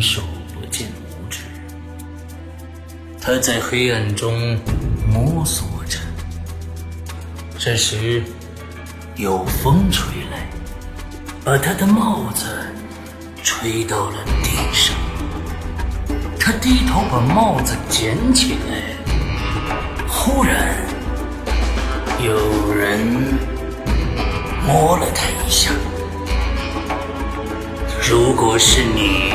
手不见五指，他在黑暗中摸索着。这时，有风吹来，把他的帽子吹到了地上。他低头把帽子捡起来，忽然有人摸了他一下。如果是你，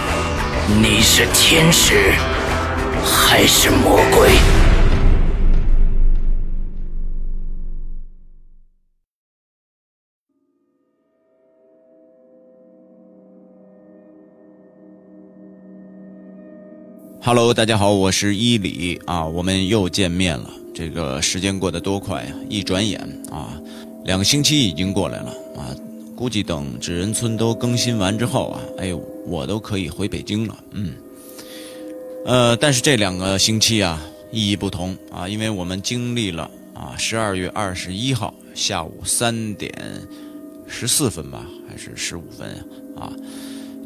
你是天使还是魔鬼？Hello，大家好，我是伊里啊，我们又见面了。这个时间过得多快呀！一转眼啊，两个星期已经过来了啊。估计等纸人村都更新完之后啊，哎呦，我都可以回北京了。嗯，呃，但是这两个星期啊，意义不同啊，因为我们经历了啊，十二月二十一号下午三点十四分吧，还是十五分啊？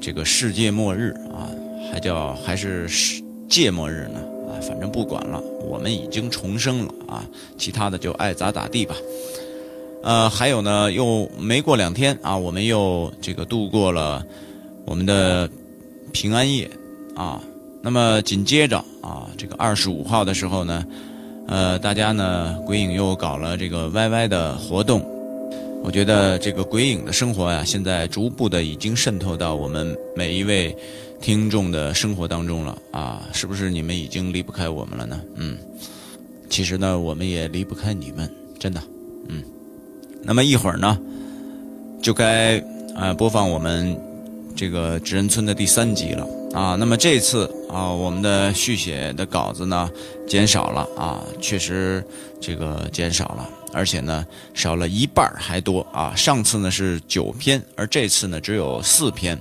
这个世界末日啊，还叫还是世界末日呢？啊，反正不管了，我们已经重生了啊，其他的就爱咋咋地吧。呃，还有呢，又没过两天啊，我们又这个度过了我们的平安夜啊。那么紧接着啊，这个二十五号的时候呢，呃，大家呢鬼影又搞了这个 YY 的活动。我觉得这个鬼影的生活呀，现在逐步的已经渗透到我们每一位听众的生活当中了啊。是不是你们已经离不开我们了呢？嗯，其实呢，我们也离不开你们，真的，嗯。那么一会儿呢，就该啊播放我们这个纸人村的第三集了啊。那么这次啊，我们的续写的稿子呢减少了啊，确实这个减少了，而且呢少了一半还多啊。上次呢是九篇，而这次呢只有四篇。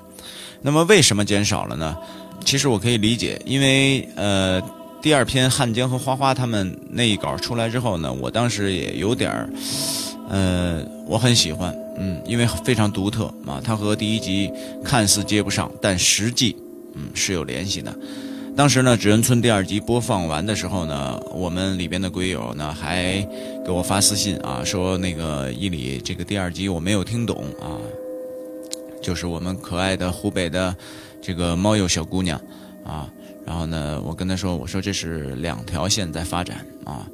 那么为什么减少了呢？其实我可以理解，因为呃第二篇汉江和花花他们那一稿出来之后呢，我当时也有点儿。呃，我很喜欢，嗯，因为非常独特啊。它和第一集看似接不上，但实际，嗯，是有联系的。当时呢，《纸人村》第二集播放完的时候呢，我们里边的鬼友呢还给我发私信啊，说那个伊里这个第二集我没有听懂啊，就是我们可爱的湖北的这个猫友小姑娘啊。然后呢，我跟她说，我说这是两条线在发展啊。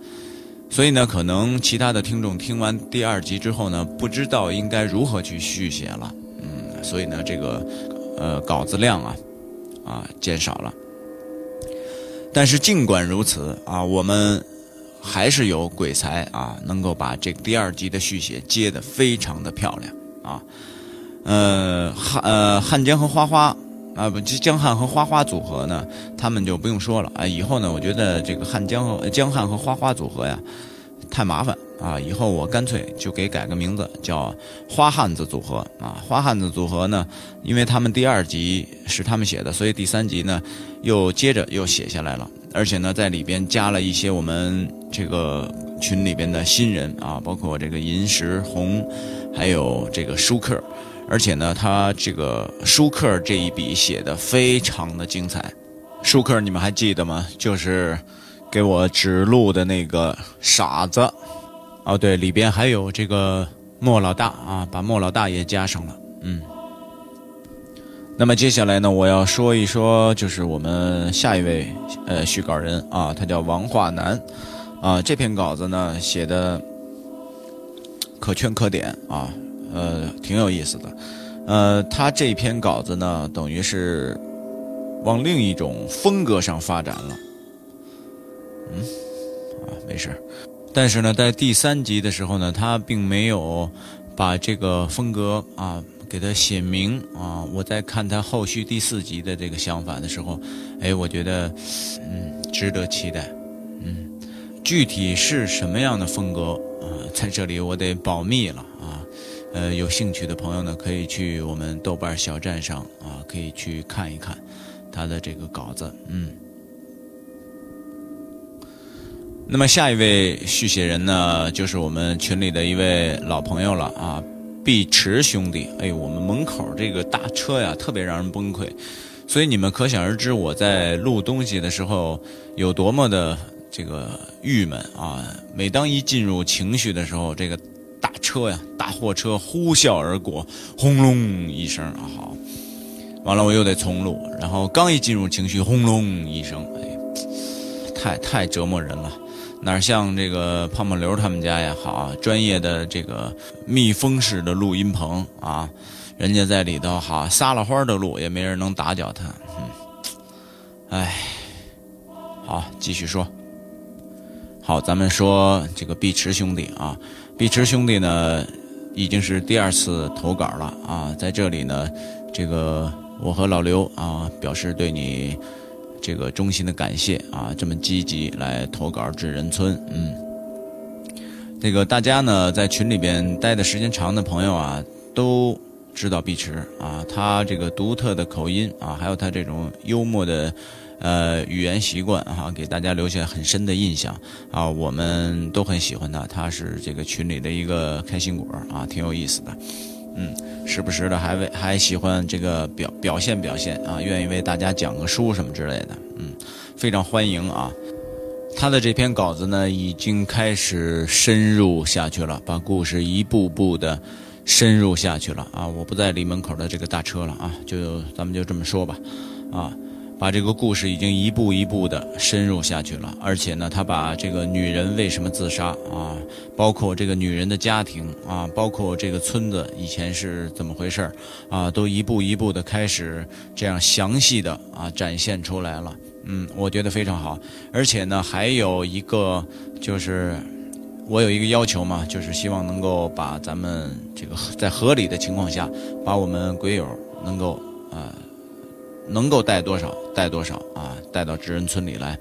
所以呢，可能其他的听众听完第二集之后呢，不知道应该如何去续写了，嗯，所以呢，这个呃稿子量啊啊减少了。但是尽管如此啊，我们还是有鬼才啊，能够把这第二集的续写接得非常的漂亮啊。呃汉呃汉江和花花啊不江汉和花花组合呢，他们就不用说了啊。以后呢，我觉得这个汉江和江汉和花花组合呀。太麻烦啊，以后我干脆就给改个名字，叫花汉子组合啊。花汉子组合呢，因为他们第二集是他们写的，所以第三集呢又接着又写下来了，而且呢在里边加了一些我们这个群里边的新人啊，包括这个银石红，还有这个舒克，而且呢他这个舒克这一笔写的非常的精彩。舒克你们还记得吗？就是给我指路的那个傻子。哦，对，里边还有这个莫老大啊，把莫老大也加上了。嗯，那么接下来呢，我要说一说，就是我们下一位呃续稿人啊，他叫王化南啊。这篇稿子呢写的可圈可点啊，呃，挺有意思的。呃，他这篇稿子呢，等于是往另一种风格上发展了。嗯，啊，没事。但是呢，在第三集的时候呢，他并没有把这个风格啊给他写明啊。我在看他后续第四集的这个想法的时候，哎，我觉得嗯值得期待。嗯，具体是什么样的风格啊，在这里我得保密了。呃，有兴趣的朋友呢，可以去我们豆瓣小站上啊，可以去看一看他的这个稿子。嗯。那么下一位续写人呢，就是我们群里的一位老朋友了啊，碧池兄弟。哎，我们门口这个大车呀，特别让人崩溃，所以你们可想而知我在录东西的时候有多么的这个郁闷啊！每当一进入情绪的时候，这个大车呀，大货车呼啸而过，轰隆一声啊，好，完了我又得重录，然后刚一进入情绪，轰隆一声，哎，太太折磨人了。哪像这个胖胖刘他们家呀？好，专业的这个密封式的录音棚啊，人家在里头好撒了欢的录，也没人能打搅他。嗯，哎，好，继续说。好，咱们说这个碧池兄弟啊，碧池兄弟呢已经是第二次投稿了啊，在这里呢，这个我和老刘啊表示对你。这个衷心的感谢啊，这么积极来投稿至仁村，嗯，这个大家呢在群里边待的时间长的朋友啊，都知道碧池啊，他这个独特的口音啊，还有他这种幽默的呃语言习惯哈，给大家留下很深的印象啊，我们都很喜欢他，他是这个群里的一个开心果啊，挺有意思的。嗯，时不时的还为还喜欢这个表表现表现啊，愿意为大家讲个书什么之类的，嗯，非常欢迎啊。他的这篇稿子呢，已经开始深入下去了，把故事一步步的深入下去了啊。我不在离门口的这个大车了啊，就咱们就这么说吧，啊。把这个故事已经一步一步的深入下去了，而且呢，他把这个女人为什么自杀啊，包括这个女人的家庭啊，包括这个村子以前是怎么回事啊，都一步一步的开始这样详细的啊展现出来了。嗯，我觉得非常好。而且呢，还有一个就是我有一个要求嘛，就是希望能够把咱们这个在合理的情况下，把我们鬼友能够啊。能够带多少带多少啊，带到知恩村里来。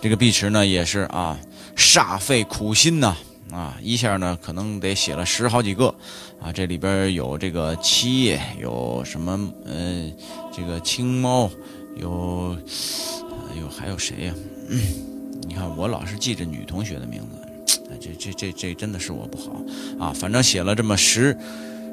这个碧池呢也是啊，煞费苦心呐啊，一下呢可能得写了十好几个啊。这里边有这个七叶，有什么呃，这个青猫，有有还有谁呀？你看我老是记着女同学的名字，这这这这真的是我不好啊。反正写了这么十。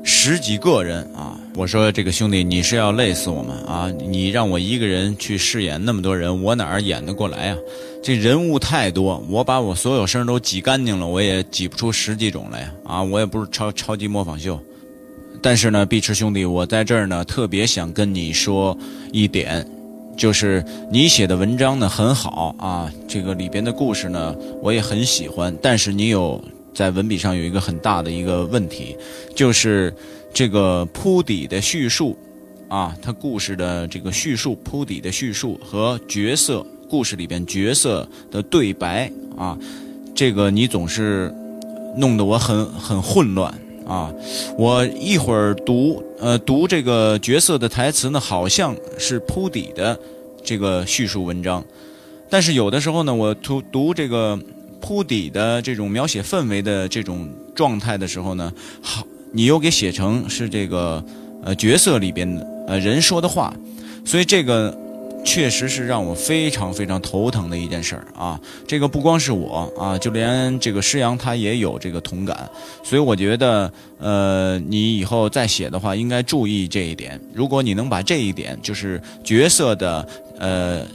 十几个人啊！我说这个兄弟，你是要累死我们啊！你让我一个人去饰演那么多人，我哪儿演得过来啊？这人物太多，我把我所有声都挤干净了，我也挤不出十几种来！啊，我也不是超超级模仿秀。但是呢，碧池兄弟，我在这儿呢，特别想跟你说一点，就是你写的文章呢很好啊，这个里边的故事呢我也很喜欢，但是你有。在文笔上有一个很大的一个问题，就是这个铺底的叙述，啊，它故事的这个叙述铺底的叙述和角色故事里边角色的对白啊，这个你总是弄得我很很混乱啊。我一会儿读呃读这个角色的台词呢，好像是铺底的这个叙述文章，但是有的时候呢，我读读这个。铺底的这种描写氛围的这种状态的时候呢，好，你又给写成是这个呃角色里边的呃人说的话，所以这个。确实是让我非常非常头疼的一件事儿啊！这个不光是我啊，就连这个施阳他也有这个同感，所以我觉得，呃，你以后再写的话，应该注意这一点。如果你能把这一点，就是角色的呃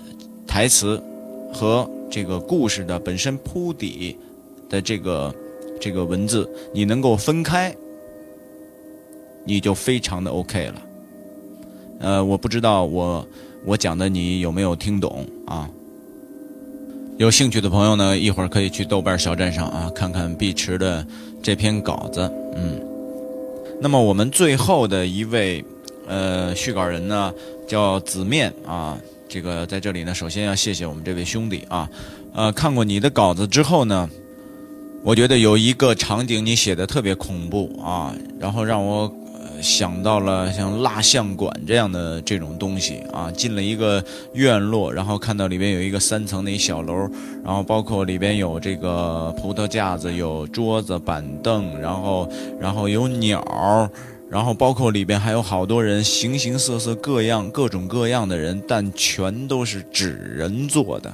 台词和这个故事的本身铺底的这个这个文字，你能够分开，你就非常的 OK 了。呃，我不知道我。我讲的你有没有听懂啊？有兴趣的朋友呢，一会儿可以去豆瓣小站上啊，看看碧池的这篇稿子。嗯，那么我们最后的一位呃续稿人呢，叫子面啊。这个在这里呢，首先要谢谢我们这位兄弟啊。呃，看过你的稿子之后呢，我觉得有一个场景你写的特别恐怖啊，然后让我。想到了像蜡像馆这样的这种东西啊，进了一个院落，然后看到里边有一个三层的一小楼，然后包括里边有这个葡萄架子、有桌子板凳，然后然后有鸟，然后包括里边还有好多人，形形色色、各样各种各样的人，但全都是纸人做的，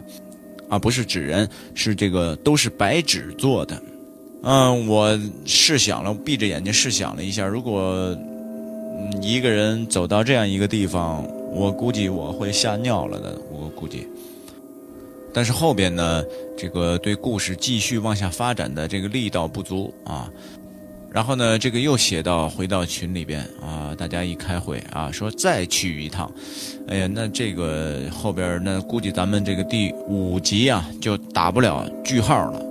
啊，不是纸人，是这个都是白纸做的。嗯，我试想了，闭着眼睛试想了一下，如果。一个人走到这样一个地方，我估计我会吓尿了的。我估计，但是后边呢，这个对故事继续往下发展的这个力道不足啊。然后呢，这个又写到回到群里边啊，大家一开会啊，说再去一趟。哎呀，那这个后边那估计咱们这个第五集啊就打不了句号了。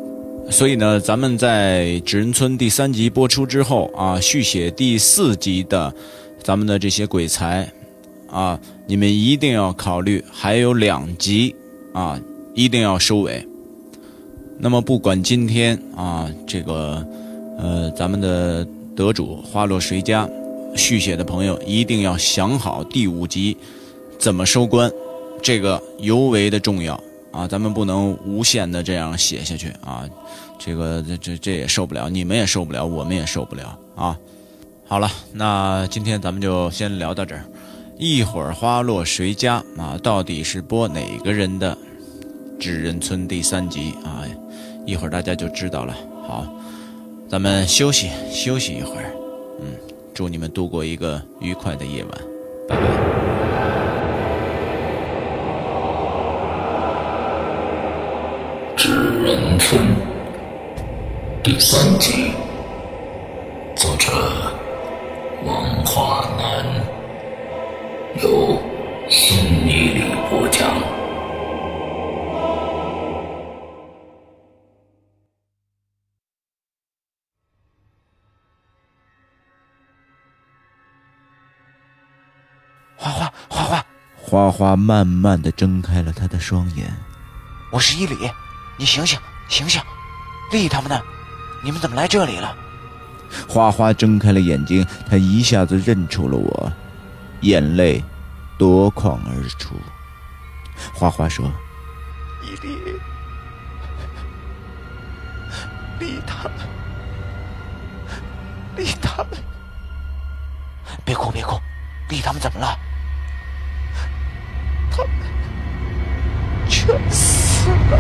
所以呢，咱们在《纸人村》第三集播出之后啊，续写第四集的咱们的这些鬼才啊，你们一定要考虑，还有两集啊，一定要收尾。那么，不管今天啊，这个呃，咱们的得主花落谁家续写的朋友，一定要想好第五集怎么收官，这个尤为的重要。啊，咱们不能无限的这样写下去啊，这个这这这也受不了，你们也受不了，我们也受不了啊。好了，那今天咱们就先聊到这儿，一会儿花落谁家啊？到底是播哪个人的《纸人村》第三集啊？一会儿大家就知道了。好，咱们休息休息一会儿，嗯，祝你们度过一个愉快的夜晚，拜拜。纸人村。第三集，作者王华南，由花花花慢慢的睁开了他的双眼，我是伊礼。你醒醒，醒醒！丽他们呢？你们怎么来这里了？花花睁开了眼睛，他一下子认出了我，眼泪夺眶而出。花花说：“伊丽，丽他们，丽他们，别哭别哭，丽他们怎么了？全死了。”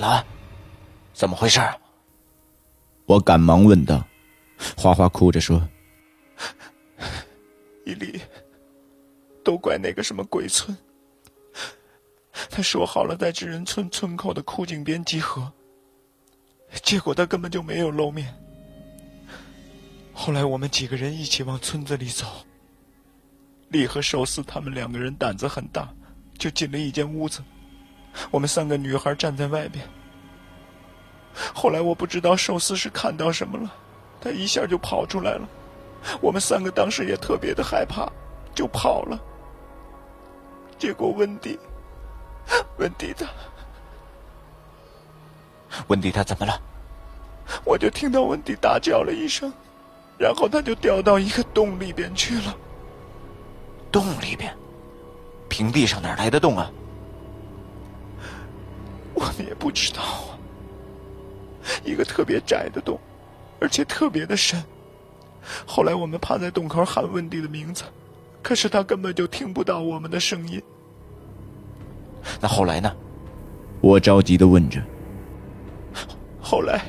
了，怎么回事？我赶忙问道。花花哭着说：“伊犁，都怪那个什么鬼村。他说好了在纸人村村口的枯井边集合，结果他根本就没有露面。后来我们几个人一起往村子里走，李和寿司他们两个人胆子很大，就进了一间屋子。”我们三个女孩站在外边。后来我不知道寿司是看到什么了，他一下就跑出来了。我们三个当时也特别的害怕，就跑了。结果温迪，温迪他，温迪他怎么了？我就听到温迪大叫了一声，然后他就掉到一个洞里边去了。洞里边，平地上哪来的洞啊？我们也不知道啊。一个特别窄的洞，而且特别的深。后来我们趴在洞口喊温迪的名字，可是他根本就听不到我们的声音。那后来呢？我着急的问着。后来，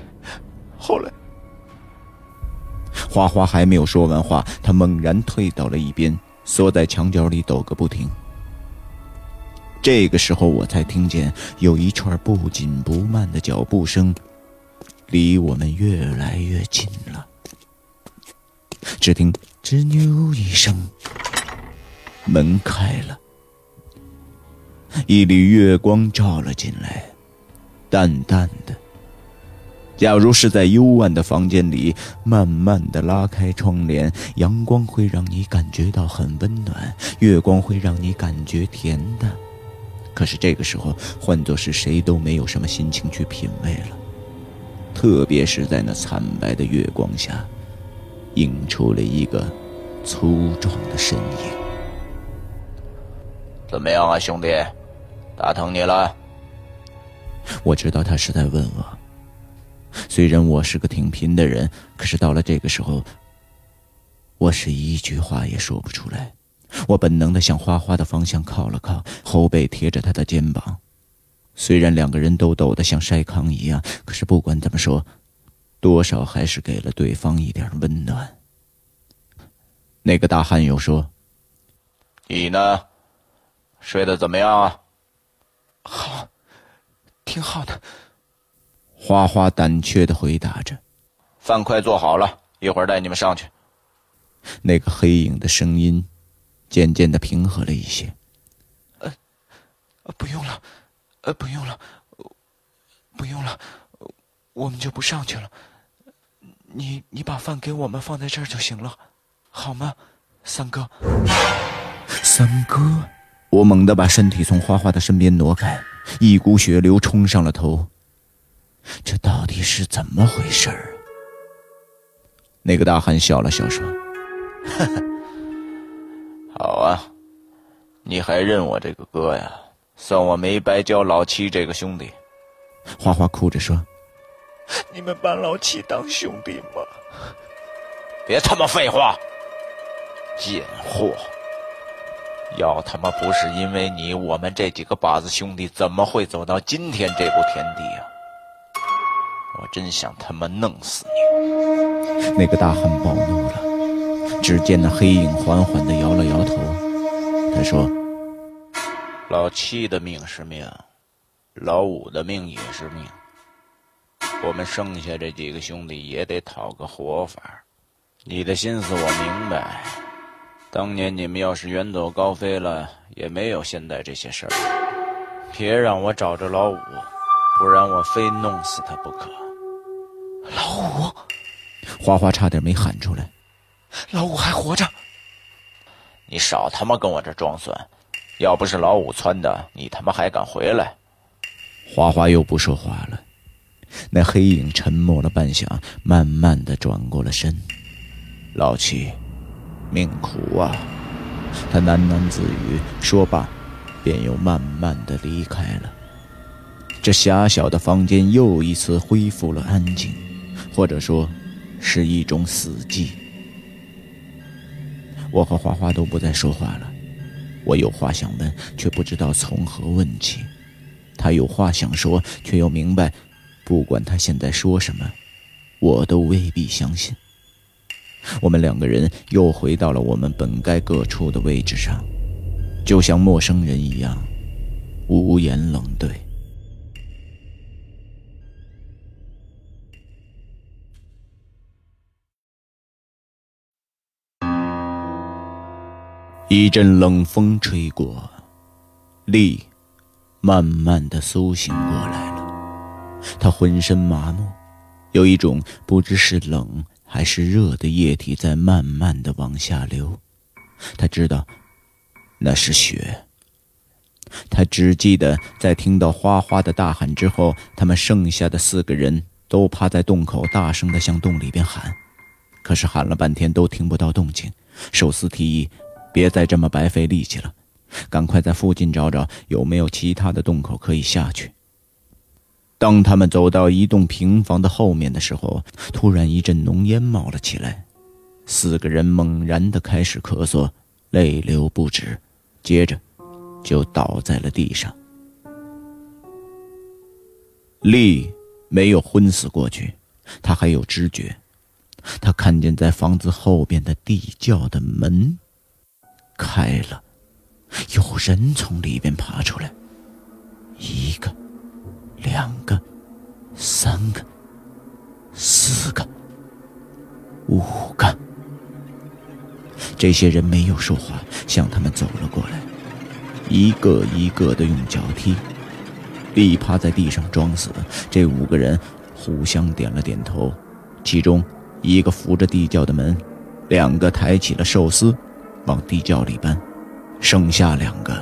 后来，花花还没有说完话，他猛然退到了一边，缩在墙角里抖个不停。这个时候，我才听见有一串不紧不慢的脚步声，离我们越来越近了。只听“吱扭”一声，门开了。一缕月光照了进来，淡淡的。假如是在幽暗的房间里，慢慢的拉开窗帘，阳光会让你感觉到很温暖，月光会让你感觉恬淡。可是这个时候，换作是谁都没有什么心情去品味了。特别是在那惨白的月光下，映出了一个粗壮的身影。怎么样啊，兄弟？打疼你了？我知道他是在问我。虽然我是个挺贫的人，可是到了这个时候，我是一句话也说不出来。我本能的向花花的方向靠了靠，后背贴着他的肩膀。虽然两个人都抖得像筛糠一样，可是不管怎么说，多少还是给了对方一点温暖。那个大汉又说：“你呢？睡得怎么样啊？”好，挺好的。花花胆怯的回答着：“饭快做好了，一会儿带你们上去。”那个黑影的声音渐渐的平和了一些。“呃，不用了，呃，不用了，不用了，我们就不上去了。你你把饭给我们放在这儿就行了，好吗，三哥？”三哥。我猛地把身体从花花的身边挪开，一股血流冲上了头。这到底是怎么回事儿？那个大汉笑了笑说：“呵呵，好啊，你还认我这个哥呀？算我没白交老七这个兄弟。”花花哭着说：“你们把老七当兄弟吗？别他妈废话，贱货！”要他妈不是因为你，我们这几个靶子兄弟怎么会走到今天这步田地啊？我真想他妈弄死你！那个大汉暴怒了，只见那黑影缓缓地摇了摇头，他说：“老七的命是命，老五的命也是命，我们剩下这几个兄弟也得讨个活法。你的心思我明白。”当年你们要是远走高飞了，也没有现在这些事儿。别让我找着老五，不然我非弄死他不可。老五，花花差点没喊出来。老五还活着？你少他妈跟我这装蒜！要不是老五撺的，你他妈还敢回来？花花又不说话了。那黑影沉默了半晌，慢慢的转过了身。老七。命苦啊！他喃喃自语，说罢，便又慢慢的离开了。这狭小的房间又一次恢复了安静，或者说，是一种死寂。我和花花都不再说话了。我有话想问，却不知道从何问起；他有话想说，却又明白，不管他现在说什么，我都未必相信。我们两个人又回到了我们本该各处的位置上，就像陌生人一样，无言冷对。一阵冷风吹过，丽慢慢的苏醒过来了，他浑身麻木，有一种不知是冷。还是热的液体在慢慢的往下流，他知道那是血。他只记得在听到哗哗的大喊之后，他们剩下的四个人都趴在洞口，大声的向洞里边喊。可是喊了半天都听不到动静。寿司提议：“别再这么白费力气了，赶快在附近找找有没有其他的洞口可以下去。”当他们走到一栋平房的后面的时候，突然一阵浓烟冒了起来，四个人猛然的开始咳嗽，泪流不止，接着就倒在了地上。丽没有昏死过去，他还有知觉，他看见在房子后边的地窖的门开了，有人从里边爬出来，一个。两个，三个，四个，五个。这些人没有说话，向他们走了过来，一个一个的用脚踢。力趴在地上装死。这五个人互相点了点头，其中一个扶着地窖的门，两个抬起了寿司，往地窖里搬。剩下两个，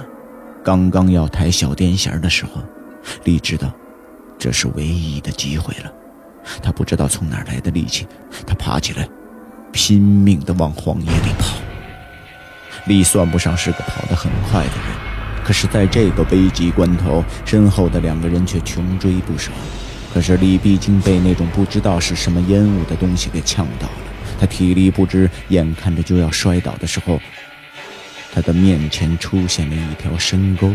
刚刚要抬小电线的时候，力知道。这是唯一的机会了，他不知道从哪儿来的力气，他爬起来，拼命地往荒野里跑。力算不上是个跑得很快的人，可是在这个危急关头，身后的两个人却穷追不舍。可是力毕竟被那种不知道是什么烟雾的东西给呛到了，他体力不支，眼看着就要摔倒的时候，他的面前出现了一条深沟，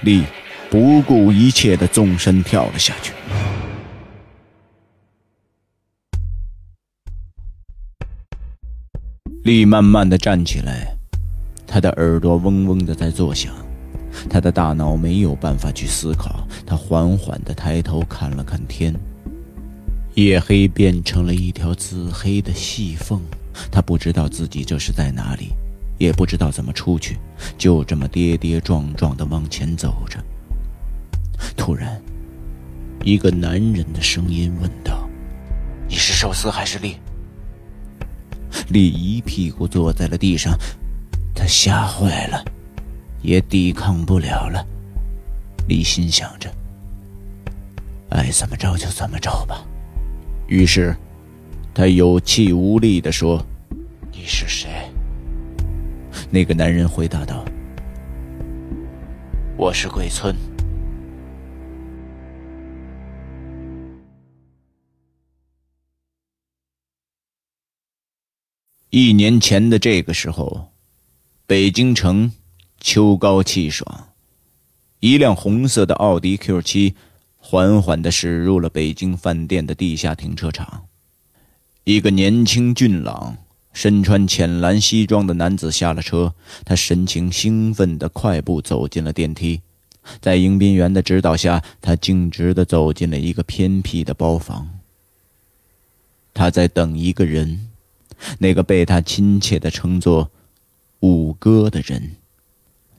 力。不顾一切的纵身跳了下去。力慢慢的站起来，他的耳朵嗡嗡的在作响，他的大脑没有办法去思考。他缓缓的抬头看了看天，夜黑变成了一条紫黑的细缝。他不知道自己这是在哪里，也不知道怎么出去，就这么跌跌撞撞的往前走着。突然，一个男人的声音问道：“你是寿司还是力？”力一屁股坐在了地上，他吓坏了，也抵抗不了了。力心想着：“爱怎么着就怎么着吧。”于是，他有气无力地说：“你是谁？”那个男人回答道：“我是鬼村。”一年前的这个时候，北京城秋高气爽，一辆红色的奥迪 Q7 缓缓地驶入了北京饭店的地下停车场。一个年轻俊朗、身穿浅蓝西装的男子下了车，他神情兴奋地快步走进了电梯。在迎宾员的指导下，他径直地走进了一个偏僻的包房。他在等一个人。那个被他亲切的称作“五哥”的人，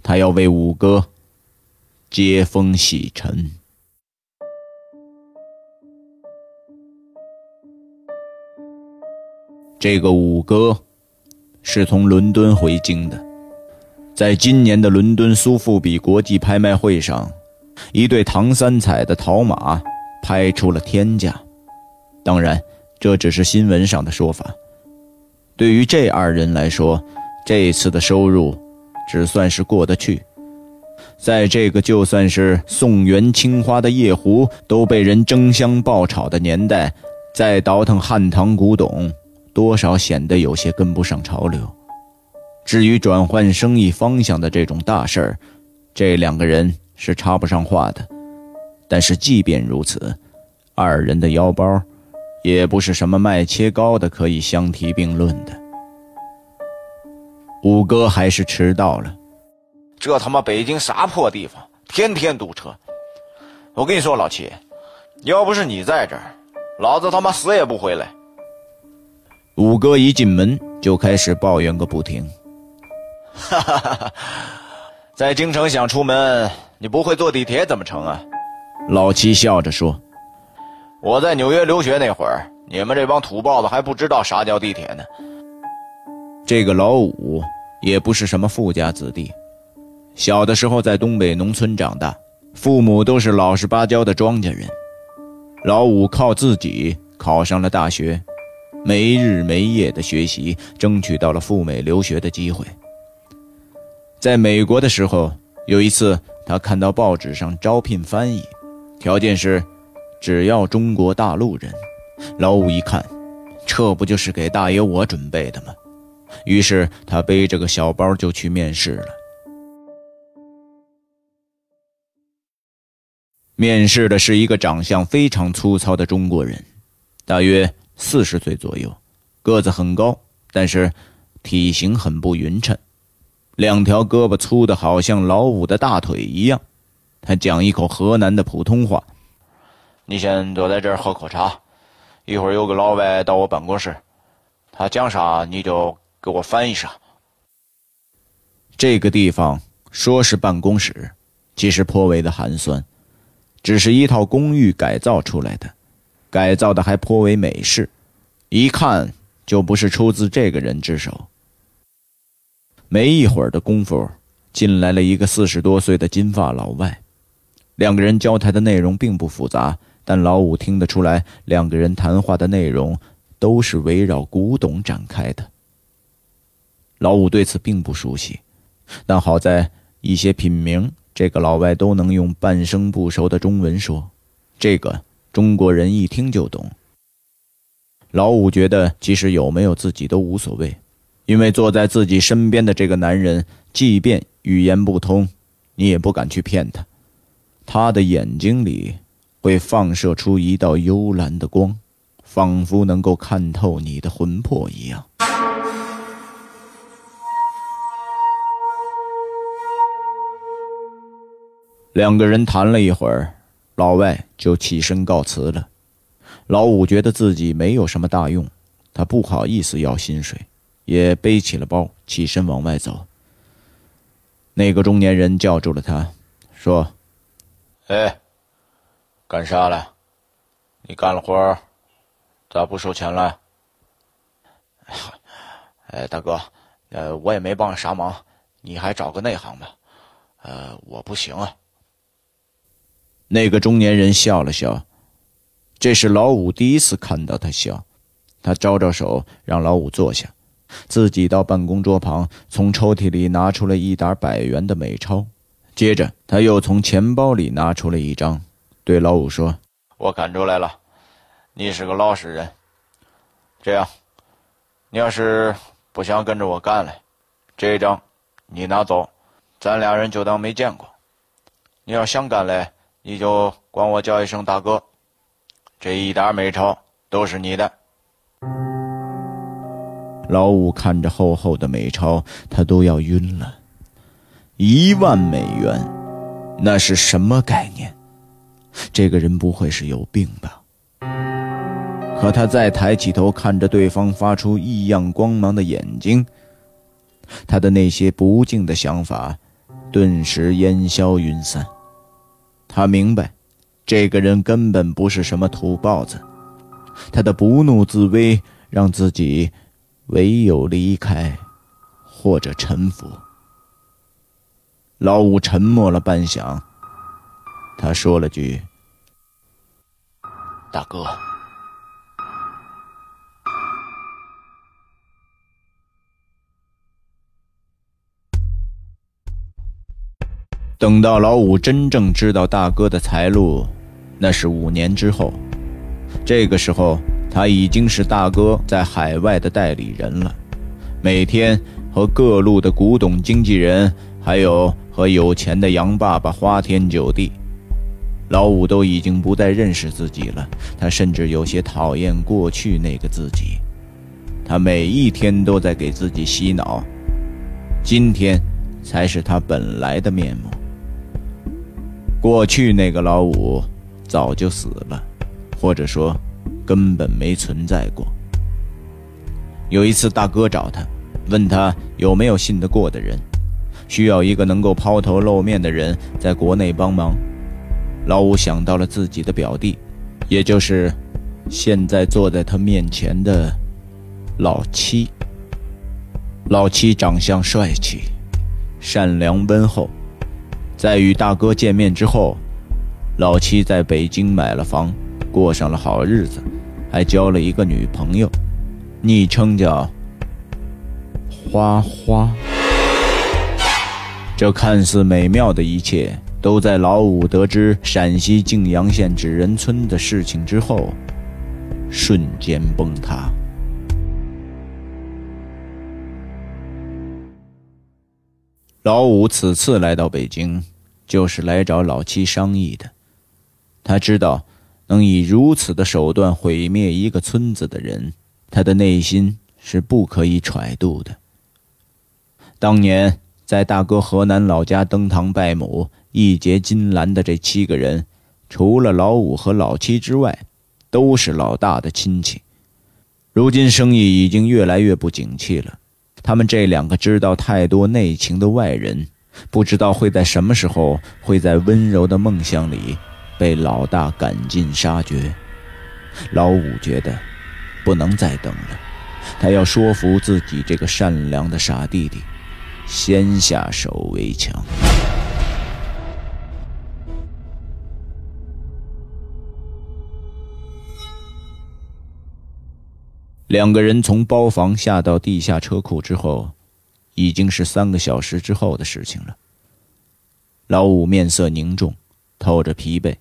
他要为五哥接风洗尘。这个五哥是从伦敦回京的，在今年的伦敦苏富比国际拍卖会上，一对唐三彩的陶马拍出了天价。当然，这只是新闻上的说法。对于这二人来说，这次的收入只算是过得去。在这个就算是宋元青花的夜壶都被人争相爆炒的年代，再倒腾汉唐古董，多少显得有些跟不上潮流。至于转换生意方向的这种大事儿，这两个人是插不上话的。但是即便如此，二人的腰包。也不是什么卖切糕的可以相提并论的。五哥还是迟到了，这他妈北京啥破地方，天天堵车。我跟你说，老七，要不是你在这儿，老子他妈死也不回来。五哥一进门就开始抱怨个不停。哈哈哈哈在京城想出门，你不会坐地铁怎么成啊？老七笑着说。我在纽约留学那会儿，你们这帮土包子还不知道啥叫地铁呢。这个老五也不是什么富家子弟，小的时候在东北农村长大，父母都是老实巴交的庄稼人。老五靠自己考上了大学，没日没夜的学习，争取到了赴美留学的机会。在美国的时候，有一次他看到报纸上招聘翻译，条件是只要中国大陆人。老五一看，这不就是给大爷我准备的吗？于是他背着个小包就去面试了。面试的是一个长相非常粗糙的中国人，大约四十岁左右，个子很高，但是体型很不匀称，两条胳膊粗的好像老五的大腿一样。他讲一口河南的普通话：“你先坐在这儿喝口茶，一会儿有个老外到我办公室，他讲啥你就给我翻译啥。”这个地方说是办公室，其实颇为的寒酸。只是一套公寓改造出来的，改造的还颇为美式，一看就不是出自这个人之手。没一会儿的功夫，进来了一个四十多岁的金发老外，两个人交谈的内容并不复杂，但老五听得出来，两个人谈话的内容都是围绕古董展开的。老五对此并不熟悉，但好在一些品名。这个老外都能用半生不熟的中文说，这个中国人一听就懂。老五觉得，即使有没有自己都无所谓，因为坐在自己身边的这个男人，即便语言不通，你也不敢去骗他。他的眼睛里会放射出一道幽蓝的光，仿佛能够看透你的魂魄一样。两个人谈了一会儿，老外就起身告辞了。老五觉得自己没有什么大用，他不好意思要薪水，也背起了包，起身往外走。那个中年人叫住了他，说：“哎，干啥了？你干了活咋不收钱了？”“ 哎，大哥，呃，我也没帮啥忙，你还找个内行吧。呃，我不行啊。”那个中年人笑了笑，这是老五第一次看到他笑。他招招手，让老五坐下，自己到办公桌旁，从抽屉里拿出了一沓百元的美钞。接着，他又从钱包里拿出了一张，对老五说：“我看出来了，你是个老实人。这样，你要是不想跟着我干了，这一张你拿走，咱俩人就当没见过。你要想干嘞。”你就管我叫一声大哥，这一沓美钞都是你的。老五看着厚厚的美钞，他都要晕了。一万美元，那是什么概念？这个人不会是有病吧？可他再抬起头看着对方发出异样光芒的眼睛，他的那些不敬的想法顿时烟消云散。他明白，这个人根本不是什么土包子，他的不怒自威让自己唯有离开，或者臣服。老五沉默了半晌，他说了句：“大哥。”等到老五真正知道大哥的财路，那是五年之后。这个时候，他已经是大哥在海外的代理人了，每天和各路的古董经纪人，还有和有钱的杨爸爸花天酒地。老五都已经不再认识自己了，他甚至有些讨厌过去那个自己。他每一天都在给自己洗脑，今天才是他本来的面目。过去那个老五早就死了，或者说根本没存在过。有一次，大哥找他，问他有没有信得过的人，需要一个能够抛头露面的人在国内帮忙。老五想到了自己的表弟，也就是现在坐在他面前的老七。老七长相帅气，善良温厚。在与大哥见面之后，老七在北京买了房，过上了好日子，还交了一个女朋友，昵称叫花花。这看似美妙的一切，都在老五得知陕西泾阳县纸人村的事情之后，瞬间崩塌。老五此次来到北京，就是来找老七商议的。他知道，能以如此的手段毁灭一个村子的人，他的内心是不可以揣度的。当年在大哥河南老家登堂拜母、义结金兰的这七个人，除了老五和老七之外，都是老大的亲戚。如今生意已经越来越不景气了。他们这两个知道太多内情的外人，不知道会在什么时候，会在温柔的梦乡里，被老大赶尽杀绝。老五觉得，不能再等了，他要说服自己这个善良的傻弟弟，先下手为强。两个人从包房下到地下车库之后，已经是三个小时之后的事情了。老五面色凝重，透着疲惫；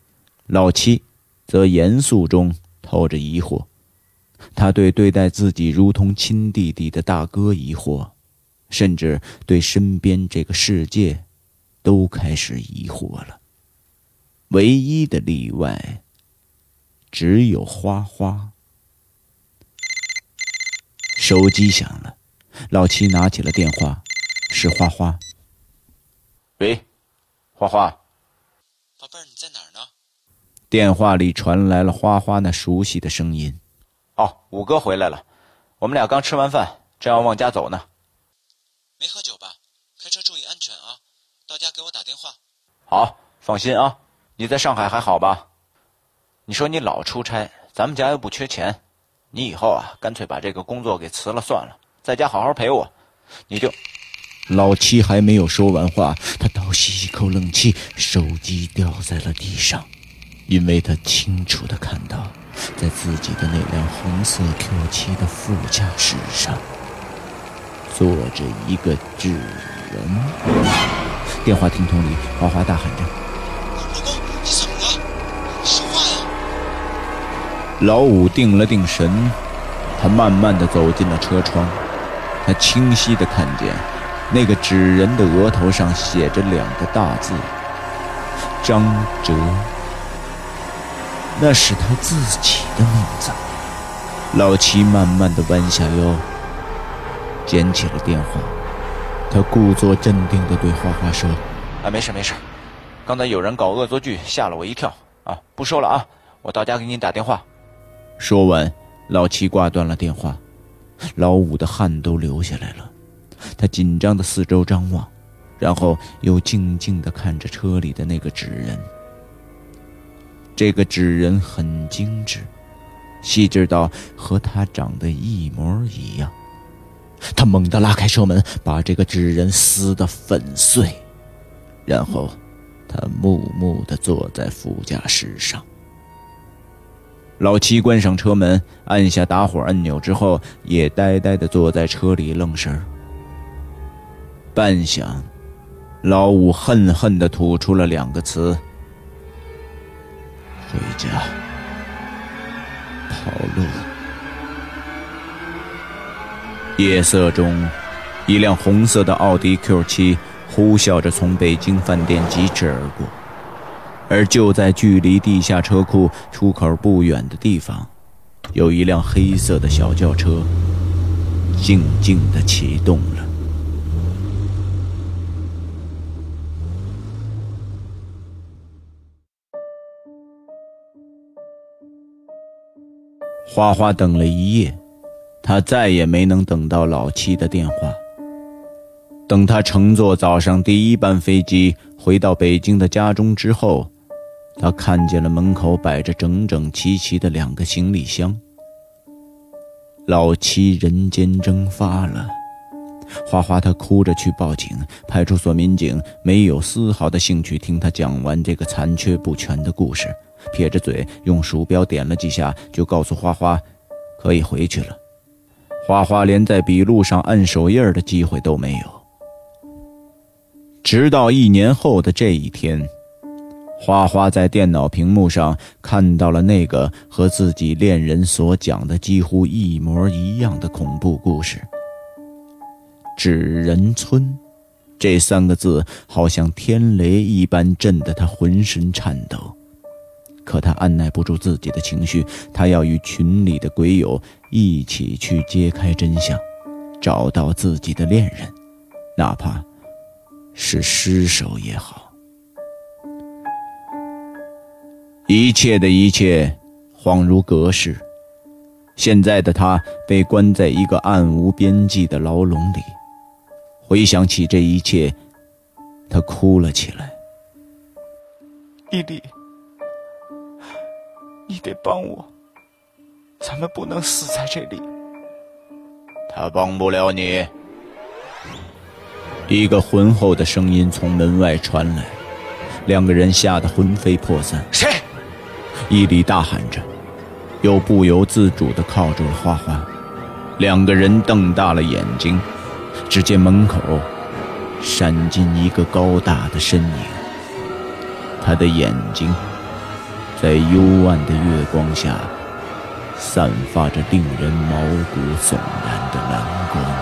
老七则严肃中透着疑惑。他对对待自己如同亲弟弟的大哥疑惑，甚至对身边这个世界都开始疑惑了。唯一的例外，只有花花。手机响了，老七拿起了电话，是花花。喂，花花，宝贝儿，你在哪儿呢？电话里传来了花花那熟悉的声音。哦，五哥回来了，我们俩刚吃完饭，正要往家走呢。没喝酒吧？开车注意安全啊！到家给我打电话。好，放心啊。你在上海还好吧？你说你老出差，咱们家又不缺钱。你以后啊，干脆把这个工作给辞了算了，在家好好陪我。你就，老七还没有说完话，他倒吸一口冷气，手机掉在了地上，因为他清楚的看到，在自己的那辆红色 Q7 的副驾驶上，坐着一个纸人。电话听筒里，花花大喊着。老五定了定神，他慢慢的走进了车窗，他清晰的看见，那个纸人的额头上写着两个大字：张哲。那是他自己的名字。老七慢慢的弯下腰，捡起了电话，他故作镇定的对花花说：“啊，没事没事，刚才有人搞恶作剧，吓了我一跳啊！不说了啊，我到家给你打电话。”说完，老七挂断了电话，老五的汗都流下来了。他紧张的四周张望，然后又静静的看着车里的那个纸人。这个纸人很精致，细致到和他长得一模一样。他猛地拉开车门，把这个纸人撕得粉碎，然后他木木的坐在副驾驶上。老七关上车门，按下打火按钮之后，也呆呆地坐在车里愣神儿。半晌，老五恨恨地吐出了两个词：“回家，跑路。”夜色中，一辆红色的奥迪 Q7 呼啸着从北京饭店疾驰而过。而就在距离地下车库出口不远的地方，有一辆黑色的小轿车，静静地启动了。花花等了一夜，他再也没能等到老七的电话。等他乘坐早上第一班飞机回到北京的家中之后。他看见了门口摆着整整齐齐的两个行李箱。老七人间蒸发了，花花他哭着去报警，派出所民警没有丝毫的兴趣听他讲完这个残缺不全的故事，撇着嘴用鼠标点了几下，就告诉花花可以回去了。花花连在笔录上按手印的机会都没有。直到一年后的这一天，花花在电脑屏幕上看到了那个和自己恋人所讲的几乎一模一样的恐怖故事。纸人村，这三个字好像天雷一般震得他浑身颤抖。可他按耐不住自己的情绪，他要与群里的鬼友一起去揭开真相，找到自己的恋人，哪怕是尸首也好。一切的一切，恍如隔世。现在的他被关在一个暗无边际的牢笼里，回想起这一切，他哭了起来。伊利。你得帮我，咱们不能死在这里。他帮不了你。一个浑厚的声音从门外传来，两个人吓得魂飞魄散。谁？伊里大喊着，又不由自主地靠住了花花。两个人瞪大了眼睛，只见门口闪进一个高大的身影，他的眼睛。在幽暗的月光下，散发着令人毛骨悚然的蓝光。